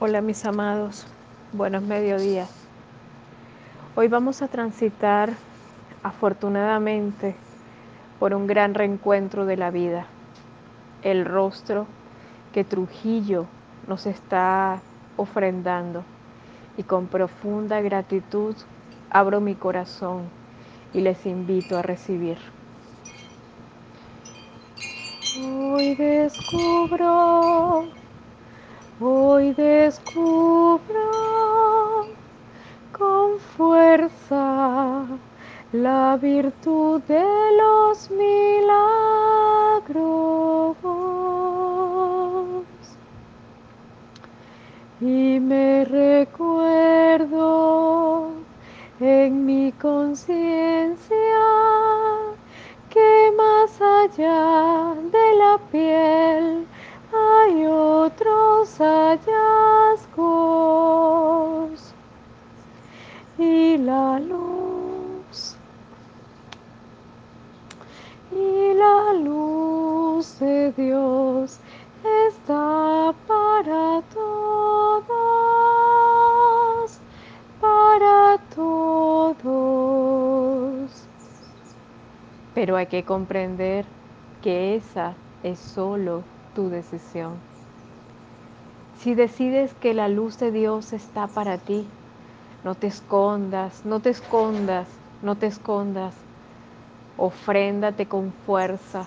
Hola mis amados, buenos mediodías. Hoy vamos a transitar afortunadamente por un gran reencuentro de la vida, el rostro que Trujillo nos está ofrendando y con profunda gratitud abro mi corazón y les invito a recibir. Hoy descubro Hoy descubro con fuerza la virtud de los milagros y me recuerdo en mi conciencia que más allá de la piel otros hallazgos y la luz y la luz de Dios está para todos, para todos. Pero hay que comprender que esa es solo tu decisión. Si decides que la luz de Dios está para ti, no te escondas, no te escondas, no te escondas. Ofréndate con fuerza.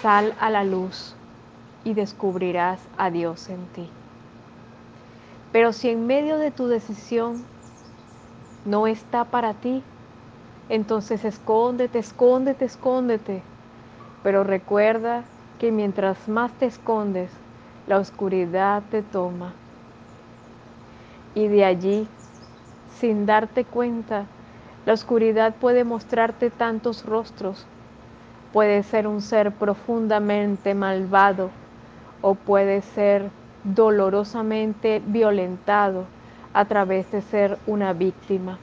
Sal a la luz y descubrirás a Dios en ti. Pero si en medio de tu decisión no está para ti, entonces escóndete, escóndete, escóndete. Pero recuerda que mientras más te escondes, la oscuridad te toma. Y de allí, sin darte cuenta, la oscuridad puede mostrarte tantos rostros. Puede ser un ser profundamente malvado o puede ser dolorosamente violentado a través de ser una víctima.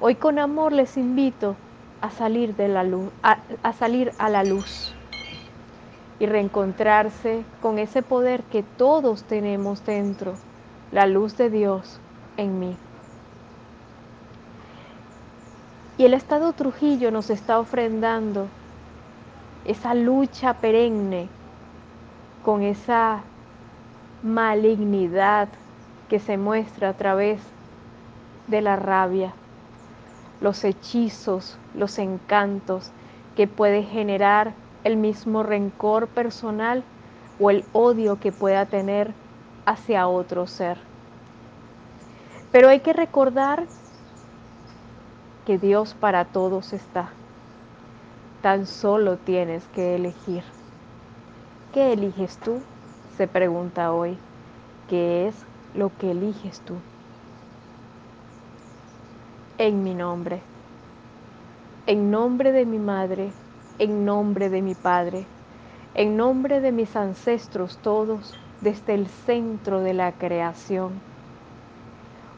Hoy con amor les invito a salir de la luz, a, a salir a la luz y reencontrarse con ese poder que todos tenemos dentro, la luz de Dios en mí. Y el Estado Trujillo nos está ofrendando esa lucha perenne con esa malignidad que se muestra a través de la rabia, los hechizos, los encantos que puede generar el mismo rencor personal o el odio que pueda tener hacia otro ser. Pero hay que recordar que Dios para todos está. Tan solo tienes que elegir. ¿Qué eliges tú? Se pregunta hoy. ¿Qué es lo que eliges tú? En mi nombre. En nombre de mi madre, en nombre de mi Padre, en nombre de mis ancestros todos, desde el centro de la creación.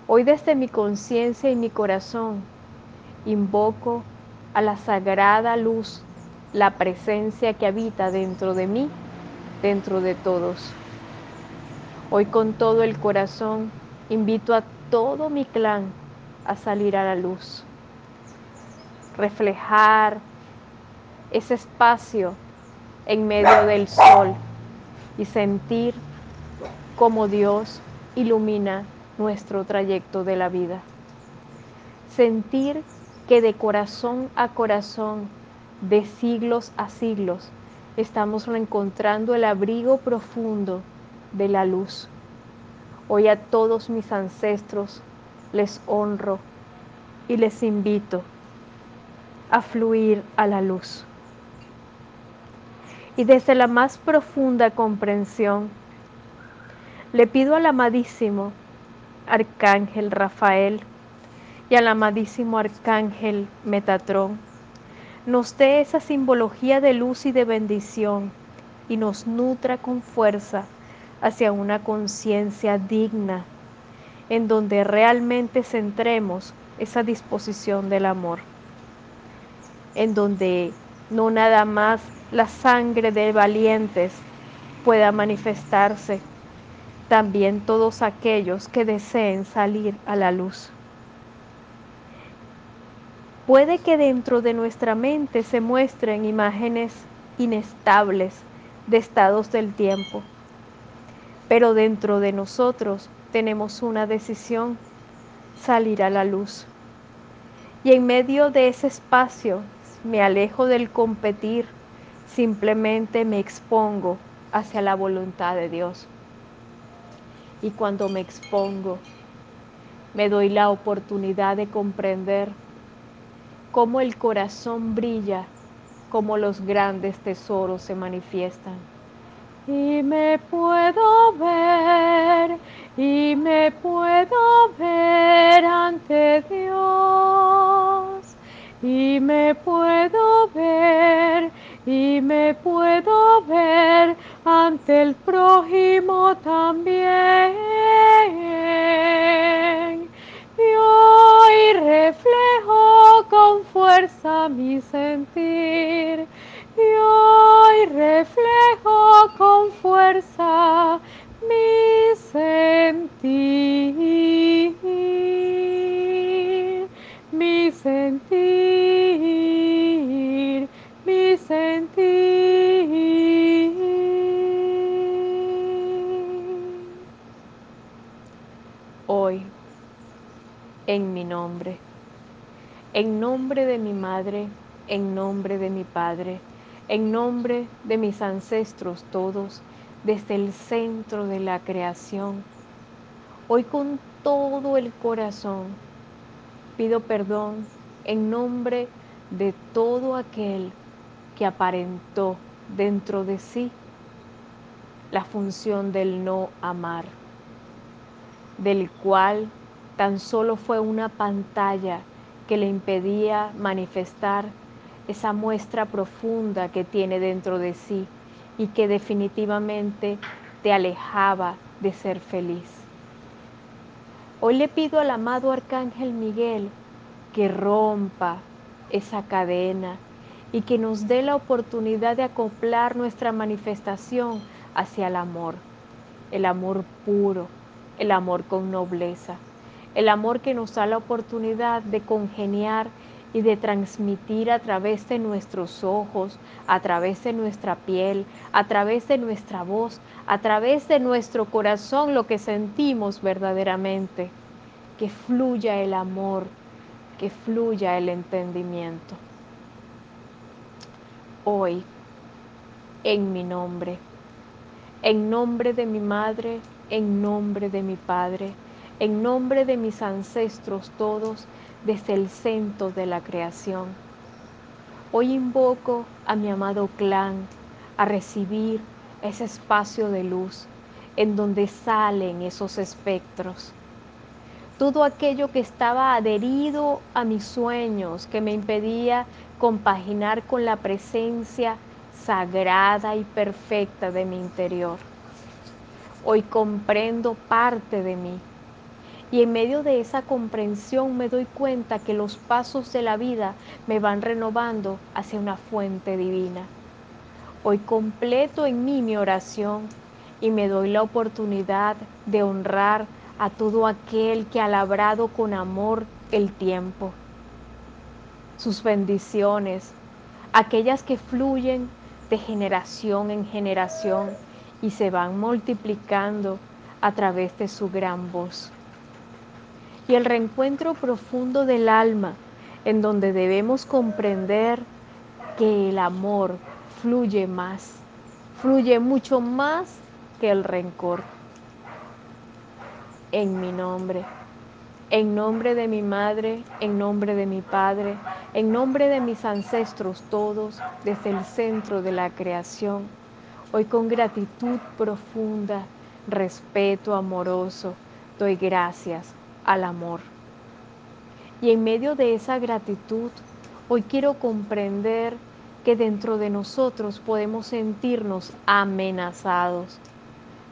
Hoy desde mi conciencia y mi corazón invoco a la sagrada luz, la presencia que habita dentro de mí, dentro de todos. Hoy con todo el corazón invito a todo mi clan a salir a la luz, reflejar ese espacio en medio del sol y sentir cómo Dios ilumina nuestro trayecto de la vida. Sentir que de corazón a corazón, de siglos a siglos, estamos reencontrando el abrigo profundo de la luz. Hoy a todos mis ancestros les honro y les invito a fluir a la luz y desde la más profunda comprensión, le pido al amadísimo Arcángel Rafael y al amadísimo Arcángel Metatrón, nos dé esa simbología de luz y de bendición y nos nutra con fuerza hacia una conciencia digna, en donde realmente centremos esa disposición del amor, en donde no nada más la sangre de valientes pueda manifestarse, también todos aquellos que deseen salir a la luz. Puede que dentro de nuestra mente se muestren imágenes inestables de estados del tiempo, pero dentro de nosotros tenemos una decisión, salir a la luz. Y en medio de ese espacio me alejo del competir, simplemente me expongo hacia la voluntad de Dios. Y cuando me expongo, me doy la oportunidad de comprender cómo el corazón brilla, cómo los grandes tesoros se manifiestan. Y me puedo ver, y me puedo ver ante Dios. Y me puedo ver, y me puedo ver ante el prójimo también. Y hoy reflejo con fuerza mi sentir. En mi nombre, en nombre de mi madre, en nombre de mi padre, en nombre de mis ancestros todos, desde el centro de la creación, hoy con todo el corazón pido perdón en nombre de todo aquel que aparentó dentro de sí la función del no amar, del cual tan solo fue una pantalla que le impedía manifestar esa muestra profunda que tiene dentro de sí y que definitivamente te alejaba de ser feliz. Hoy le pido al amado Arcángel Miguel que rompa esa cadena y que nos dé la oportunidad de acoplar nuestra manifestación hacia el amor, el amor puro, el amor con nobleza, el amor que nos da la oportunidad de congeniar y de transmitir a través de nuestros ojos, a través de nuestra piel, a través de nuestra voz, a través de nuestro corazón lo que sentimos verdaderamente. Que fluya el amor, que fluya el entendimiento. Hoy, en mi nombre, en nombre de mi madre, en nombre de mi padre, en nombre de mis ancestros todos, desde el centro de la creación. Hoy invoco a mi amado clan a recibir ese espacio de luz en donde salen esos espectros. Todo aquello que estaba adherido a mis sueños, que me impedía compaginar con la presencia sagrada y perfecta de mi interior. Hoy comprendo parte de mí y en medio de esa comprensión me doy cuenta que los pasos de la vida me van renovando hacia una fuente divina. Hoy completo en mí mi oración y me doy la oportunidad de honrar a todo aquel que ha labrado con amor el tiempo. Sus bendiciones, aquellas que fluyen de generación en generación y se van multiplicando a través de su gran voz y el reencuentro profundo del alma, en donde debemos comprender que el amor fluye más, fluye mucho más que el rencor. En mi nombre, en nombre de mi madre, en nombre de mi padre, en nombre de mis ancestros todos, desde el centro de la creación, hoy con gratitud profunda, respeto amoroso, doy gracias al amor. Y en medio de esa gratitud, hoy quiero comprender que dentro de nosotros podemos sentirnos amenazados.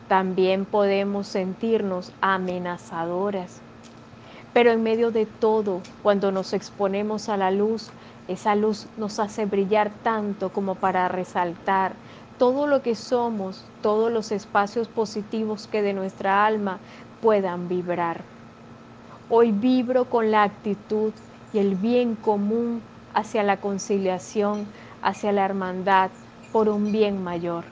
También podemos sentirnos amenazadoras. Pero en medio de todo, cuando nos exponemos a la luz, esa luz nos hace brillar tanto como para resaltar todo lo que somos, todos los espacios positivos que de nuestra alma puedan vibrar. Hoy vibro con la actitud y el bien común hacia la conciliación, hacia la hermandad, por un bien mayor.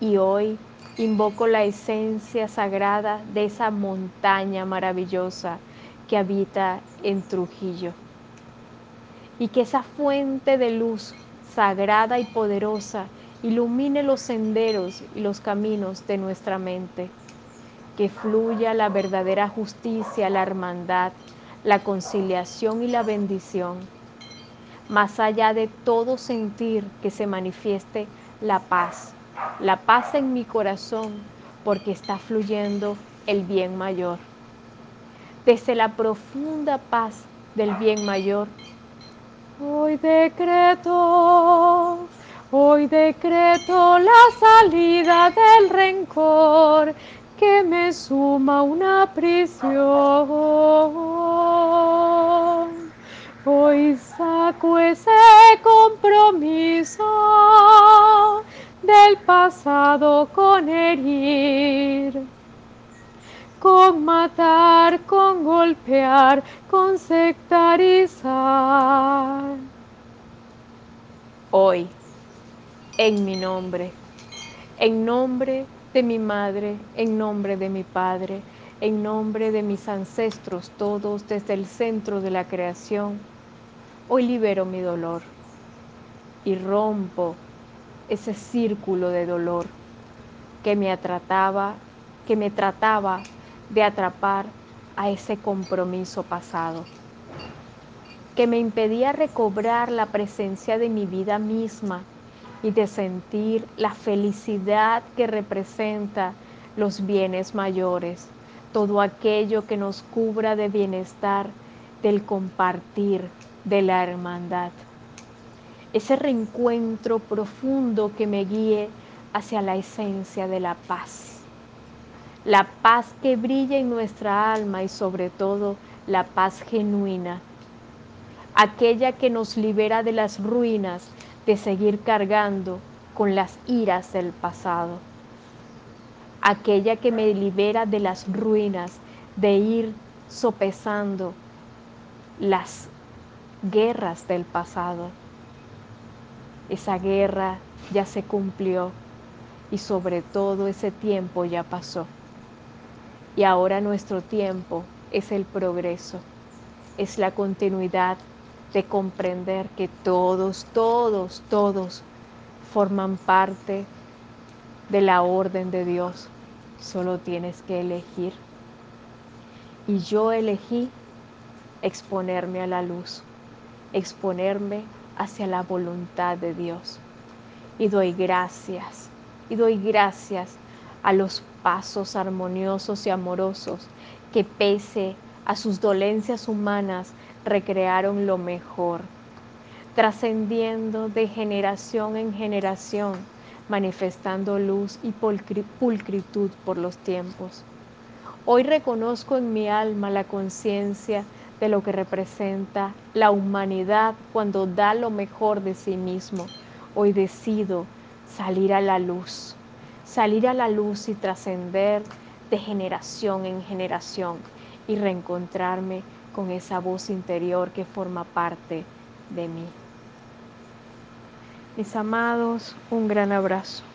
Y hoy invoco la esencia sagrada de esa montaña maravillosa que habita en Trujillo. Y que esa fuente de luz sagrada y poderosa ilumine los senderos y los caminos de nuestra mente. Que fluya la verdadera justicia, la hermandad, la conciliación y la bendición. Más allá de todo sentir que se manifieste la paz, la paz en mi corazón porque está fluyendo el bien mayor. Desde la profunda paz del bien mayor, hoy decreto, hoy decreto la salida del rencor que me suma una prisión. Hoy saco ese compromiso del pasado con herir, con matar, con golpear, con sectarizar. Hoy, en mi nombre, en nombre de mi madre, en nombre de mi padre, en nombre de mis ancestros, todos desde el centro de la creación, hoy libero mi dolor y rompo ese círculo de dolor que me trataba, que me trataba de atrapar a ese compromiso pasado, que me impedía recobrar la presencia de mi vida misma y de sentir la felicidad que representa los bienes mayores, todo aquello que nos cubra de bienestar, del compartir, de la hermandad ese reencuentro profundo que me guíe hacia la esencia de la paz. La paz que brilla en nuestra alma y sobre todo la paz genuina. Aquella que nos libera de las ruinas de seguir cargando con las iras del pasado. Aquella que me libera de las ruinas de ir sopesando las guerras del pasado esa guerra ya se cumplió y sobre todo ese tiempo ya pasó. Y ahora nuestro tiempo es el progreso, es la continuidad de comprender que todos, todos, todos forman parte de la orden de Dios. Solo tienes que elegir. Y yo elegí exponerme a la luz, exponerme hacia la voluntad de Dios. Y doy gracias, y doy gracias a los pasos armoniosos y amorosos que pese a sus dolencias humanas recrearon lo mejor, trascendiendo de generación en generación, manifestando luz y pulcritud por los tiempos. Hoy reconozco en mi alma la conciencia de lo que representa la humanidad cuando da lo mejor de sí mismo. Hoy decido salir a la luz, salir a la luz y trascender de generación en generación y reencontrarme con esa voz interior que forma parte de mí. Mis amados, un gran abrazo.